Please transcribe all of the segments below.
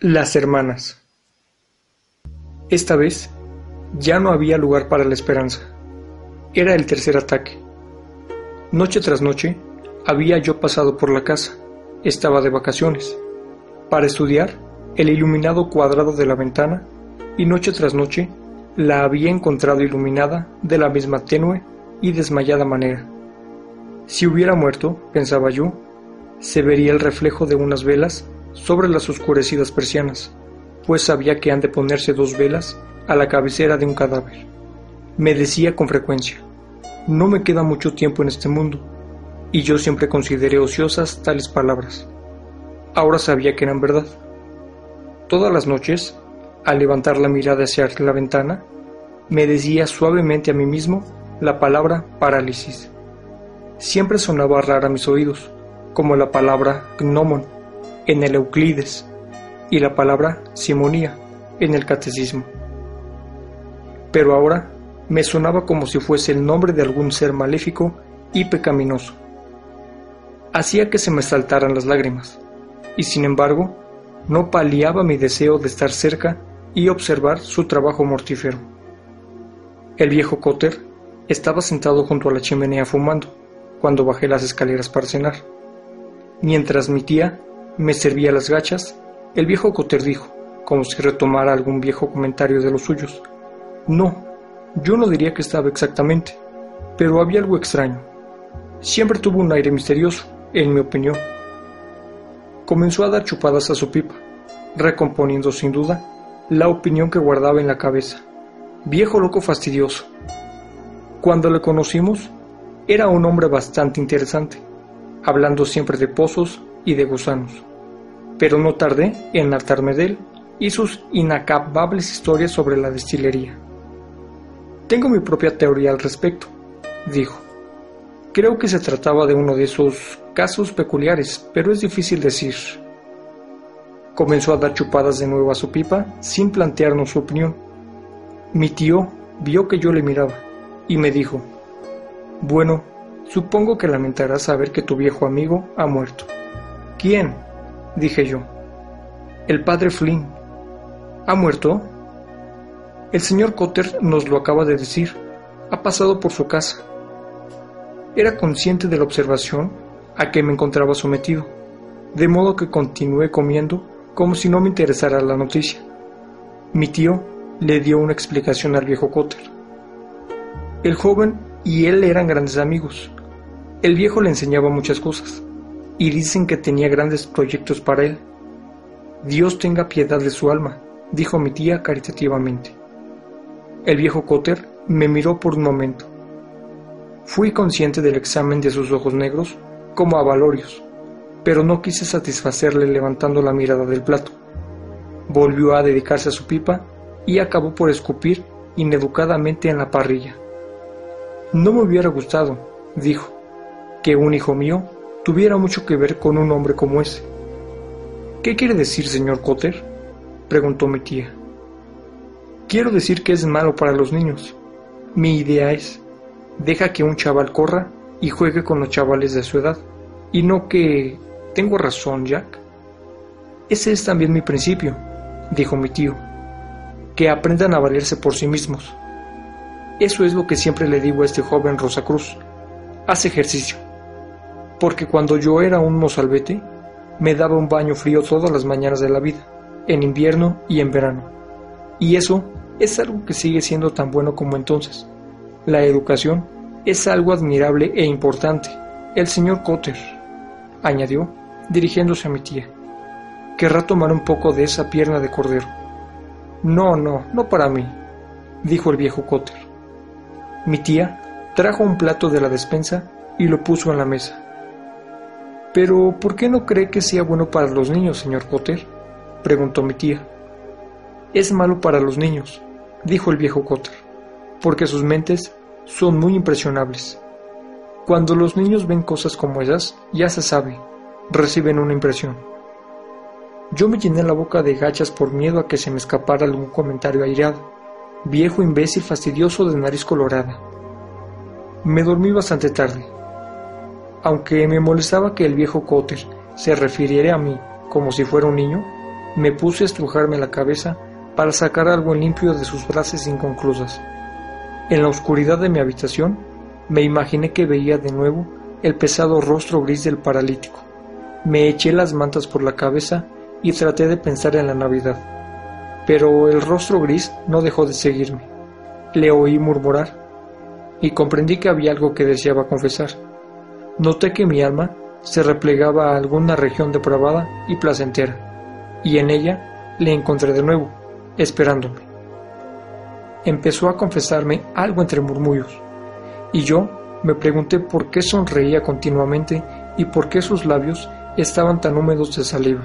Las hermanas. Esta vez ya no había lugar para la esperanza. Era el tercer ataque. Noche tras noche había yo pasado por la casa. Estaba de vacaciones. Para estudiar el iluminado cuadrado de la ventana y noche tras noche la había encontrado iluminada de la misma tenue y desmayada manera. Si hubiera muerto, pensaba yo, se vería el reflejo de unas velas sobre las oscurecidas persianas, pues sabía que han de ponerse dos velas a la cabecera de un cadáver. Me decía con frecuencia, no me queda mucho tiempo en este mundo, y yo siempre consideré ociosas tales palabras. Ahora sabía que eran verdad. Todas las noches, al levantar la mirada hacia la ventana, me decía suavemente a mí mismo la palabra parálisis. Siempre sonaba rara a mis oídos, como la palabra gnomon en el Euclides y la palabra simonía en el catecismo. Pero ahora me sonaba como si fuese el nombre de algún ser maléfico y pecaminoso. Hacía que se me saltaran las lágrimas, y sin embargo, no paliaba mi deseo de estar cerca y observar su trabajo mortífero. El viejo Cotter estaba sentado junto a la chimenea fumando cuando bajé las escaleras para cenar. Mientras mi tía me servía las gachas, el viejo Cotter dijo, como si retomara algún viejo comentario de los suyos. No, yo no diría que estaba exactamente, pero había algo extraño. Siempre tuvo un aire misterioso, en mi opinión. Comenzó a dar chupadas a su pipa, recomponiendo sin duda la opinión que guardaba en la cabeza. Viejo loco fastidioso. Cuando le conocimos, era un hombre bastante interesante, hablando siempre de pozos y de gusanos. Pero no tardé en hartarme de él y sus inacabables historias sobre la destilería. Tengo mi propia teoría al respecto, dijo. Creo que se trataba de uno de esos casos peculiares, pero es difícil decir. Comenzó a dar chupadas de nuevo a su pipa sin plantearnos su opinión. Mi tío vio que yo le miraba y me dijo, bueno, supongo que lamentarás saber que tu viejo amigo ha muerto. ¿Quién? dije yo. El padre Flynn. ¿Ha muerto? El señor Cotter nos lo acaba de decir. Ha pasado por su casa. Era consciente de la observación a que me encontraba sometido, de modo que continué comiendo como si no me interesara la noticia. Mi tío le dio una explicación al viejo Cotter. El joven y él eran grandes amigos. El viejo le enseñaba muchas cosas, y dicen que tenía grandes proyectos para él. Dios tenga piedad de su alma, dijo mi tía caritativamente. El viejo Cotter me miró por un momento. Fui consciente del examen de sus ojos negros como avalorios, pero no quise satisfacerle levantando la mirada del plato. Volvió a dedicarse a su pipa y acabó por escupir ineducadamente en la parrilla. No me hubiera gustado, dijo, que un hijo mío tuviera mucho que ver con un hombre como ese. ¿Qué quiere decir, señor Cotter? preguntó mi tía. Quiero decir que es malo para los niños. Mi idea es, deja que un chaval corra y juegue con los chavales de su edad, y no que... Tengo razón, Jack. Ese es también mi principio, dijo mi tío, que aprendan a valerse por sí mismos. Eso es lo que siempre le digo a este joven Rosacruz. Haz ejercicio. Porque cuando yo era un mozalbete, me daba un baño frío todas las mañanas de la vida, en invierno y en verano. Y eso es algo que sigue siendo tan bueno como entonces. La educación es algo admirable e importante. El señor Cotter, añadió, dirigiéndose a mi tía, querrá tomar un poco de esa pierna de cordero. No, no, no para mí, dijo el viejo Cotter. Mi tía trajo un plato de la despensa y lo puso en la mesa. Pero, ¿por qué no cree que sea bueno para los niños, señor Cotter? preguntó mi tía. Es malo para los niños, dijo el viejo Cotter, porque sus mentes son muy impresionables. Cuando los niños ven cosas como esas, ya se sabe, reciben una impresión. Yo me llené la boca de gachas por miedo a que se me escapara algún comentario aireado, viejo imbécil fastidioso de nariz colorada. Me dormí bastante tarde. Aunque me molestaba que el viejo Cotter se refiriera a mí como si fuera un niño, Me puse a estrujarme la cabeza para sacar algo limpio de sus frases inconclusas. En la oscuridad de mi habitación, me imaginé que veía de nuevo el pesado rostro gris del paralítico. Me eché las mantas por la cabeza y traté de pensar en la Navidad. Pero el rostro gris no dejó de seguirme. Le oí murmurar y comprendí que había algo que deseaba confesar. Noté que mi alma se replegaba a alguna región depravada y placentera, y en ella le encontré de nuevo, esperándome. Empezó a confesarme algo entre murmullos, y yo me pregunté por qué sonreía continuamente y por qué sus labios estaban tan húmedos de saliva.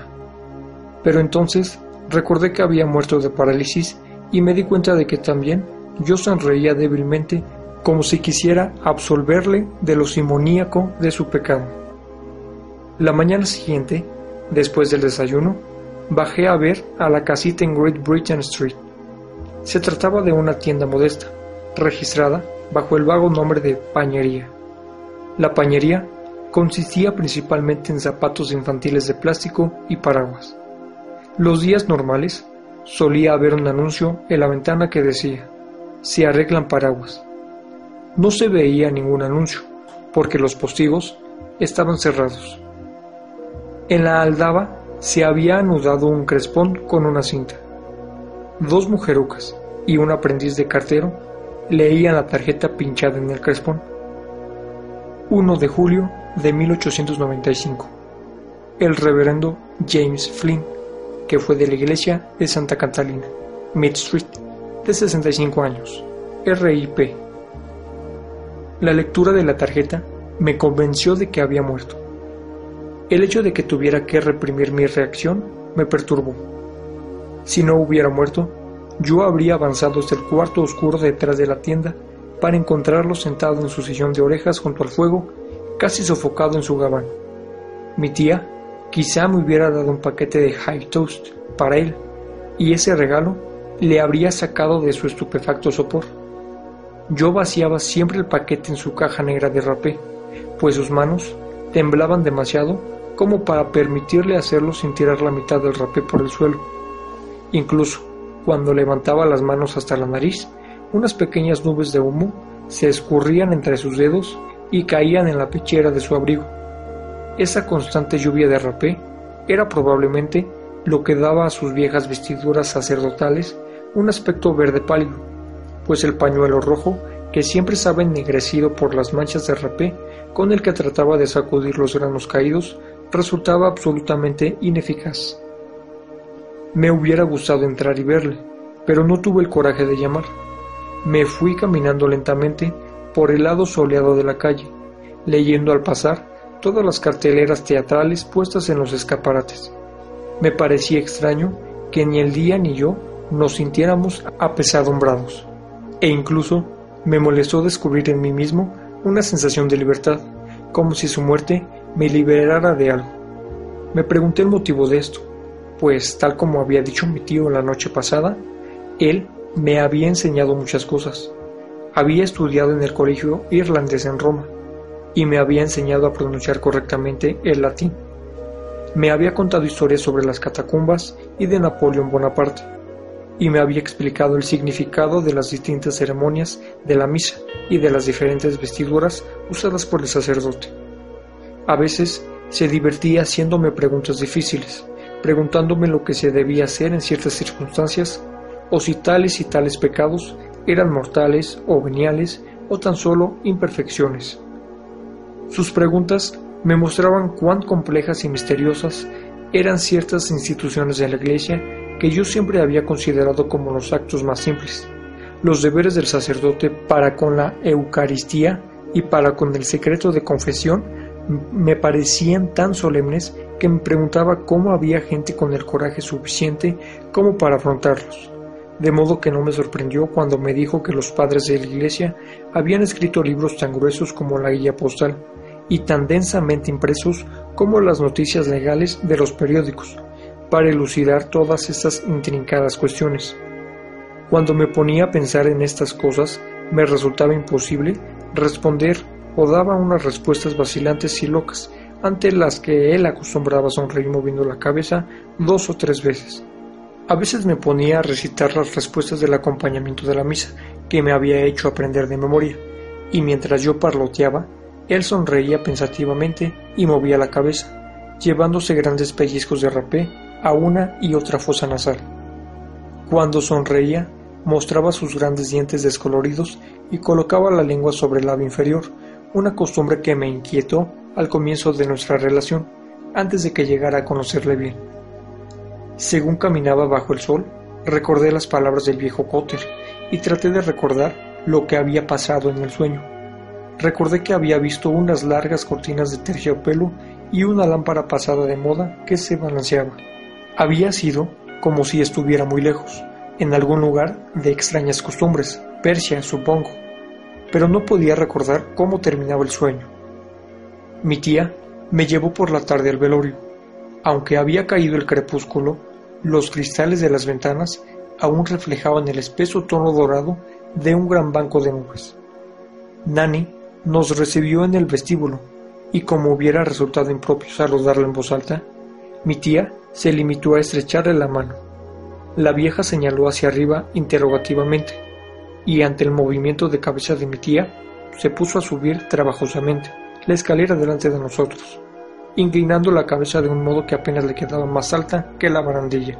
Pero entonces recordé que había muerto de parálisis y me di cuenta de que también yo sonreía débilmente como si quisiera absolverle de lo simoníaco de su pecado. La mañana siguiente, después del desayuno, bajé a ver a la casita en Great Britain Street. Se trataba de una tienda modesta, registrada bajo el vago nombre de pañería. La pañería consistía principalmente en zapatos infantiles de plástico y paraguas. Los días normales solía haber un anuncio en la ventana que decía, se arreglan paraguas. No se veía ningún anuncio, porque los postigos estaban cerrados. En la aldaba se había anudado un crespón con una cinta. Dos mujerucas y un aprendiz de cartero leían la tarjeta pinchada en el crespón. 1 de julio de 1895. El reverendo James Flynn, que fue de la iglesia de Santa Catalina, Mid Street, de 65 años, RIP. La lectura de la tarjeta me convenció de que había muerto. El hecho de que tuviera que reprimir mi reacción me perturbó. Si no hubiera muerto, yo habría avanzado hasta el cuarto oscuro detrás de la tienda para encontrarlo sentado en su sillón de orejas junto al fuego, casi sofocado en su gabán. Mi tía quizá me hubiera dado un paquete de high toast para él, y ese regalo le habría sacado de su estupefacto sopor. Yo vaciaba siempre el paquete en su caja negra de rapé, pues sus manos temblaban demasiado como para permitirle hacerlo sin tirar la mitad del rapé por el suelo. Incluso cuando levantaba las manos hasta la nariz, unas pequeñas nubes de humo se escurrían entre sus dedos y caían en la pechera de su abrigo. Esa constante lluvia de rapé era probablemente lo que daba a sus viejas vestiduras sacerdotales un aspecto verde pálido, pues el pañuelo rojo, que siempre estaba ennegrecido por las manchas de rapé con el que trataba de sacudir los granos caídos, resultaba absolutamente ineficaz. Me hubiera gustado entrar y verle, pero no tuve el coraje de llamar. Me fui caminando lentamente por el lado soleado de la calle, leyendo al pasar todas las carteleras teatrales puestas en los escaparates. Me parecía extraño que ni el día ni yo nos sintiéramos apesadumbrados, e incluso me molestó descubrir en mí mismo una sensación de libertad, como si su muerte me liberara de algo. Me pregunté el motivo de esto, pues tal como había dicho mi tío la noche pasada, él me había enseñado muchas cosas. Había estudiado en el colegio irlandés en Roma y me había enseñado a pronunciar correctamente el latín. Me había contado historias sobre las catacumbas y de Napoleón Bonaparte y me había explicado el significado de las distintas ceremonias de la misa y de las diferentes vestiduras usadas por el sacerdote. A veces se divertía haciéndome preguntas difíciles, preguntándome lo que se debía hacer en ciertas circunstancias, o si tales y tales pecados eran mortales o veniales o tan solo imperfecciones. Sus preguntas me mostraban cuán complejas y misteriosas eran ciertas instituciones de la Iglesia que yo siempre había considerado como los actos más simples, los deberes del sacerdote para con la Eucaristía y para con el secreto de confesión me parecían tan solemnes que me preguntaba cómo había gente con el coraje suficiente como para afrontarlos. De modo que no me sorprendió cuando me dijo que los padres de la iglesia habían escrito libros tan gruesos como la guía postal y tan densamente impresos como las noticias legales de los periódicos, para elucidar todas estas intrincadas cuestiones. Cuando me ponía a pensar en estas cosas, me resultaba imposible responder o daba unas respuestas vacilantes y locas ante las que él acostumbraba sonreír moviendo la cabeza dos o tres veces. A veces me ponía a recitar las respuestas del acompañamiento de la misa, que me había hecho aprender de memoria, y mientras yo parloteaba, él sonreía pensativamente y movía la cabeza, llevándose grandes pellizcos de rapé a una y otra fosa nasal. Cuando sonreía, mostraba sus grandes dientes descoloridos y colocaba la lengua sobre el labio inferior, una costumbre que me inquietó al comienzo de nuestra relación, antes de que llegara a conocerle bien. Según caminaba bajo el sol, recordé las palabras del viejo Cotter y traté de recordar lo que había pasado en el sueño. Recordé que había visto unas largas cortinas de terciopelo y una lámpara pasada de moda que se balanceaba. Había sido como si estuviera muy lejos, en algún lugar de extrañas costumbres, Persia, supongo, pero no podía recordar cómo terminaba el sueño. Mi tía me llevó por la tarde al velorio. Aunque había caído el crepúsculo, los cristales de las ventanas aún reflejaban el espeso tono dorado de un gran banco de nubes. Nani nos recibió en el vestíbulo, y como hubiera resultado impropio saludarla en voz alta, mi tía se limitó a estrecharle la mano. La vieja señaló hacia arriba interrogativamente, y ante el movimiento de cabeza de mi tía, se puso a subir trabajosamente la escalera delante de nosotros, inclinando la cabeza de un modo que apenas le quedaba más alta que la barandilla.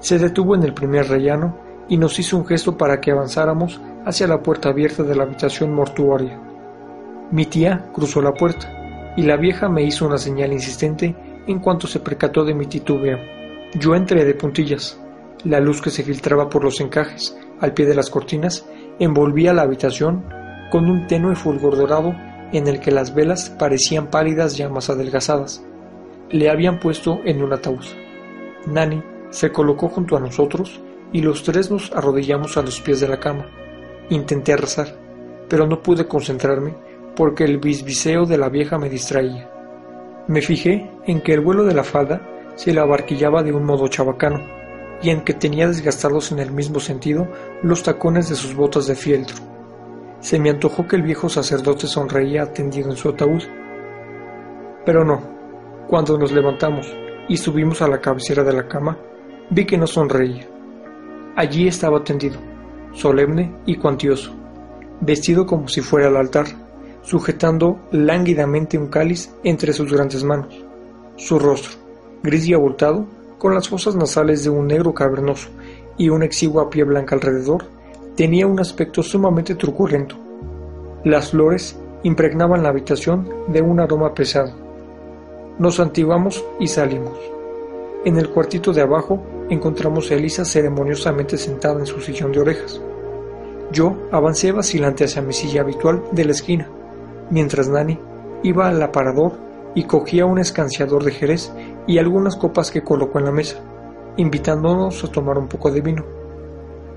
Se detuvo en el primer rellano y nos hizo un gesto para que avanzáramos hacia la puerta abierta de la habitación mortuoria. Mi tía cruzó la puerta y la vieja me hizo una señal insistente en cuanto se percató de mi titubeo. Yo entré de puntillas. La luz que se filtraba por los encajes al pie de las cortinas envolvía la habitación con un tenue fulgor dorado en el que las velas parecían pálidas llamas adelgazadas. Le habían puesto en un ataúd. Nani se colocó junto a nosotros y los tres nos arrodillamos a los pies de la cama. Intenté rezar, pero no pude concentrarme porque el bisbiseo de la vieja me distraía. Me fijé en que el vuelo de la falda se la abarquillaba de un modo chabacano y en que tenía desgastados en el mismo sentido los tacones de sus botas de fieltro. Se me antojó que el viejo sacerdote sonreía atendido en su ataúd. Pero no. Cuando nos levantamos y subimos a la cabecera de la cama, vi que no sonreía. Allí estaba tendido, solemne y cuantioso, vestido como si fuera al altar, sujetando lánguidamente un cáliz entre sus grandes manos. Su rostro, gris y abultado, con las fosas nasales de un negro cavernoso y una exigua pie blanca alrededor, tenía un aspecto sumamente truculento. Las flores impregnaban la habitación de un aroma pesado. Nos santiguamos y salimos. En el cuartito de abajo encontramos a Elisa ceremoniosamente sentada en su sillón de orejas. Yo avancé vacilante hacia mi silla habitual de la esquina, mientras Nani iba al aparador y cogía un escanciador de jerez y algunas copas que colocó en la mesa, invitándonos a tomar un poco de vino.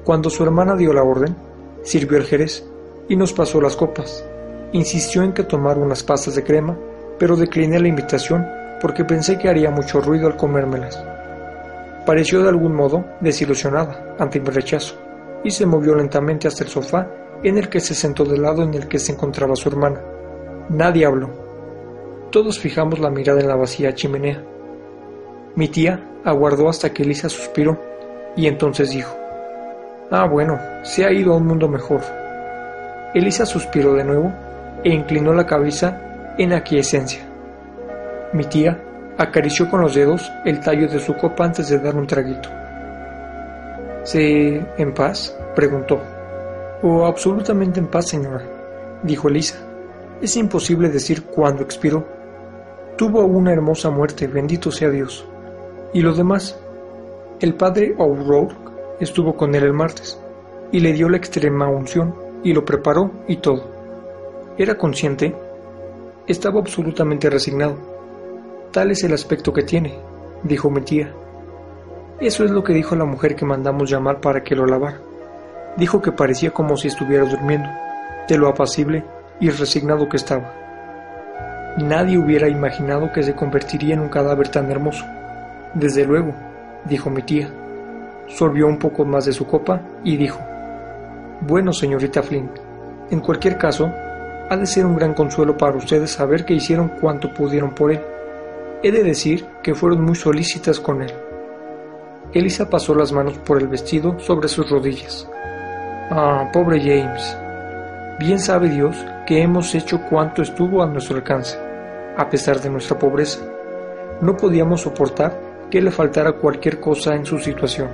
Cuando su hermana dio la orden, sirvió el jerez y nos pasó las copas. Insistió en que tomara unas pastas de crema, pero decliné la invitación porque pensé que haría mucho ruido al comérmelas. Pareció de algún modo desilusionada ante mi rechazo y se movió lentamente hasta el sofá en el que se sentó del lado en el que se encontraba su hermana. Nadie habló. Todos fijamos la mirada en la vacía chimenea. Mi tía aguardó hasta que Elisa suspiró y entonces dijo, Ah, bueno, se ha ido a un mundo mejor. Elisa suspiró de nuevo e inclinó la cabeza en aquiescencia. Mi tía acarició con los dedos el tallo de su copa antes de dar un traguito. ¿Se en paz? preguntó. Oh, absolutamente en paz, señora, dijo Elisa. Es imposible decir cuándo expiró. Tuvo una hermosa muerte, bendito sea Dios. ¿Y lo demás? El padre O'Rourke estuvo con él el martes y le dio la extrema unción y lo preparó y todo. Era consciente, estaba absolutamente resignado. Tal es el aspecto que tiene, dijo mi tía. Eso es lo que dijo la mujer que mandamos llamar para que lo lavara. Dijo que parecía como si estuviera durmiendo, de lo apacible y resignado que estaba. Nadie hubiera imaginado que se convertiría en un cadáver tan hermoso. Desde luego, dijo mi tía. Sorbió un poco más de su copa y dijo, Bueno, señorita Flynn, en cualquier caso, Ha de ser un gran consuelo para ustedes saber que hicieron cuanto pudieron por él. He de decir que fueron muy solícitas con él. Elisa pasó las manos por el vestido sobre sus rodillas. Ah, pobre James. Bien sabe Dios que hemos hecho cuanto estuvo a nuestro alcance, a pesar de nuestra pobreza. No podíamos soportar que le faltara cualquier cosa en su situación.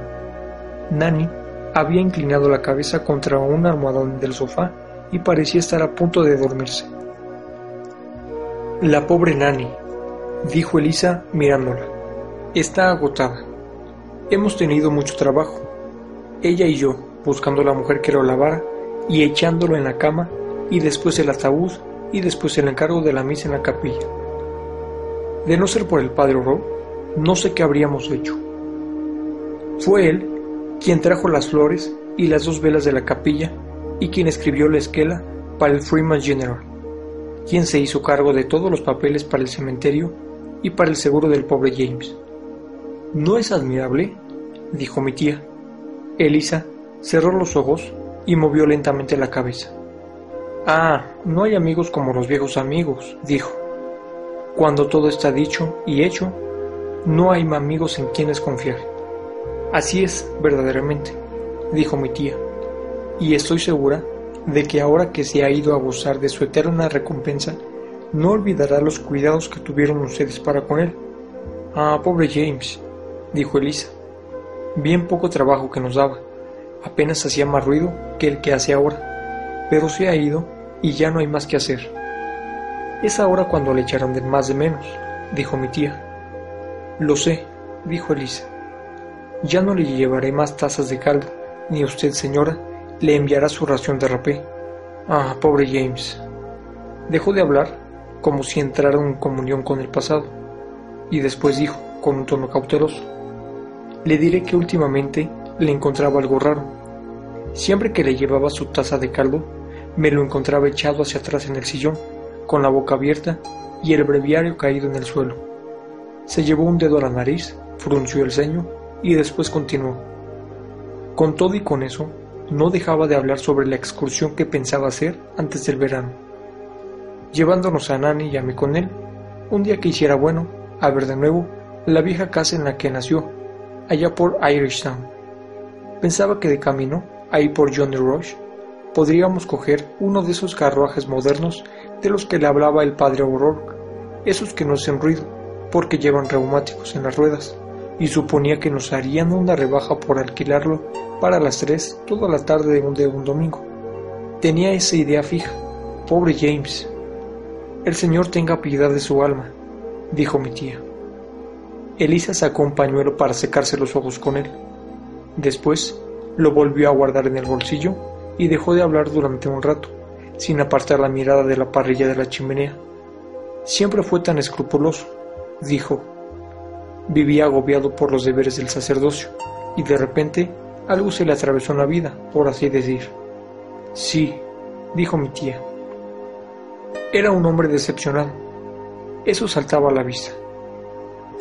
Nanny había inclinado la cabeza contra un almohadón del sofá y parecía estar a punto de dormirse. La pobre Nanny, dijo Elisa mirándola, está agotada. Hemos tenido mucho trabajo, ella y yo, buscando la mujer que lo lavara y echándolo en la cama y después el ataúd y después el encargo de la misa en la capilla. De no ser por el padre Oro, no sé qué habríamos hecho. Fue él quien trajo las flores y las dos velas de la capilla y quien escribió la esquela para el Freeman General, quien se hizo cargo de todos los papeles para el cementerio y para el seguro del pobre James. ¿No es admirable? dijo mi tía. Elisa cerró los ojos y movió lentamente la cabeza. Ah, no hay amigos como los viejos amigos, dijo. Cuando todo está dicho y hecho, no hay amigos en quienes confiar. Así es, verdaderamente, dijo mi tía, y estoy segura de que ahora que se ha ido a gozar de su eterna recompensa, no olvidará los cuidados que tuvieron ustedes para con él. Ah, pobre James, dijo Elisa. Bien poco trabajo que nos daba. Apenas hacía más ruido que el que hace ahora. Pero se ha ido y ya no hay más que hacer. Es ahora cuando le echarán de más de menos, dijo mi tía. Lo sé, dijo Elisa. Ya no le llevaré más tazas de caldo, ni usted, señora, le enviará su ración de rapé. Ah, pobre James. Dejó de hablar, como si entrara en comunión con el pasado, y después dijo, con un tono cauteloso, le diré que últimamente le encontraba algo raro. Siempre que le llevaba su taza de caldo, me lo encontraba echado hacia atrás en el sillón, con la boca abierta y el breviario caído en el suelo. Se llevó un dedo a la nariz, frunció el ceño y después continuó. Con todo y con eso, no dejaba de hablar sobre la excursión que pensaba hacer antes del verano, llevándonos a Nani y a mí con él, un día que hiciera bueno, a ver de nuevo la vieja casa en la que nació, allá por Irishtown. Pensaba que de camino, ahí por Johnny Rush, podríamos coger uno de esos carruajes modernos de los que le hablaba el padre O'Rourke, esos que no hacen ruido, porque llevan reumáticos en las ruedas y suponía que nos harían una rebaja por alquilarlo para las tres toda la tarde de un, de un domingo. Tenía esa idea fija. Pobre James. El Señor tenga piedad de su alma, dijo mi tía. Elisa sacó un pañuelo para secarse los ojos con él. Después lo volvió a guardar en el bolsillo y dejó de hablar durante un rato, sin apartar la mirada de la parrilla de la chimenea. Siempre fue tan escrupuloso, dijo, Vivía agobiado por los deberes del sacerdocio, y de repente algo se le atravesó en la vida, por así decir. Sí, dijo mi tía. Era un hombre decepcionado. Eso saltaba a la vista.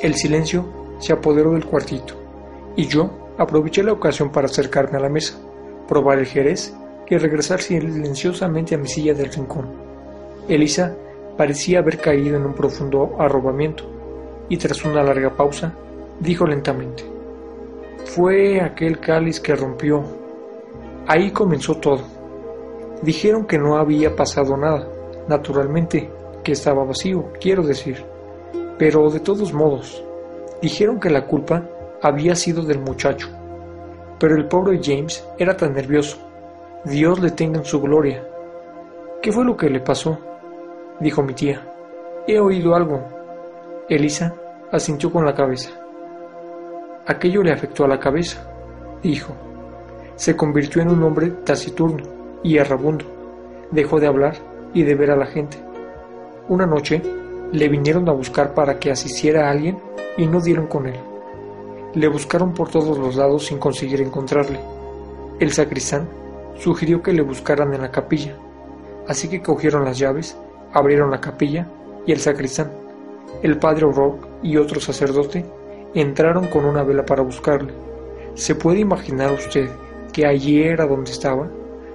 El silencio se apoderó del cuartito, y yo aproveché la ocasión para acercarme a la mesa, probar el jerez y regresar silenciosamente a mi silla del rincón. Elisa parecía haber caído en un profundo arrobamiento y tras una larga pausa, dijo lentamente, Fue aquel cáliz que rompió. Ahí comenzó todo. Dijeron que no había pasado nada, naturalmente, que estaba vacío, quiero decir. Pero de todos modos, dijeron que la culpa había sido del muchacho. Pero el pobre James era tan nervioso. Dios le tenga en su gloria. ¿Qué fue lo que le pasó? dijo mi tía. He oído algo, Elisa asintió con la cabeza. Aquello le afectó a la cabeza, dijo. Se convirtió en un hombre taciturno y errabundo. Dejó de hablar y de ver a la gente. Una noche le vinieron a buscar para que asistiera a alguien y no dieron con él. Le buscaron por todos los lados sin conseguir encontrarle. El sacristán sugirió que le buscaran en la capilla, así que cogieron las llaves, abrieron la capilla y el sacristán el padre O'Rourke y otro sacerdote entraron con una vela para buscarle. ¿Se puede imaginar usted que allí era donde estaba,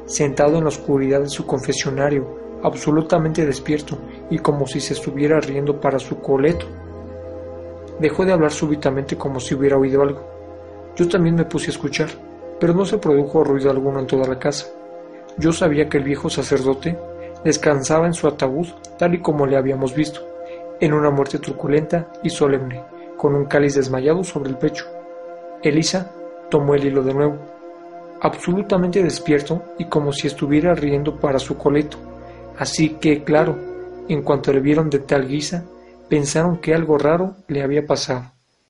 sentado en la oscuridad de su confesionario, absolutamente despierto y como si se estuviera riendo para su coleto. Dejó de hablar súbitamente como si hubiera oído algo. Yo también me puse a escuchar, pero no se produjo ruido alguno en toda la casa. Yo sabía que el viejo sacerdote descansaba en su ataúd tal y como le habíamos visto, en una muerte truculenta y solemne, con un cáliz desmayado sobre el pecho. Elisa tomó el hilo de nuevo, absolutamente despierto y como si estuviera riendo para su coleto. Así que, claro, en cuanto le vieron de tal guisa, pensaron que algo raro le había pasado.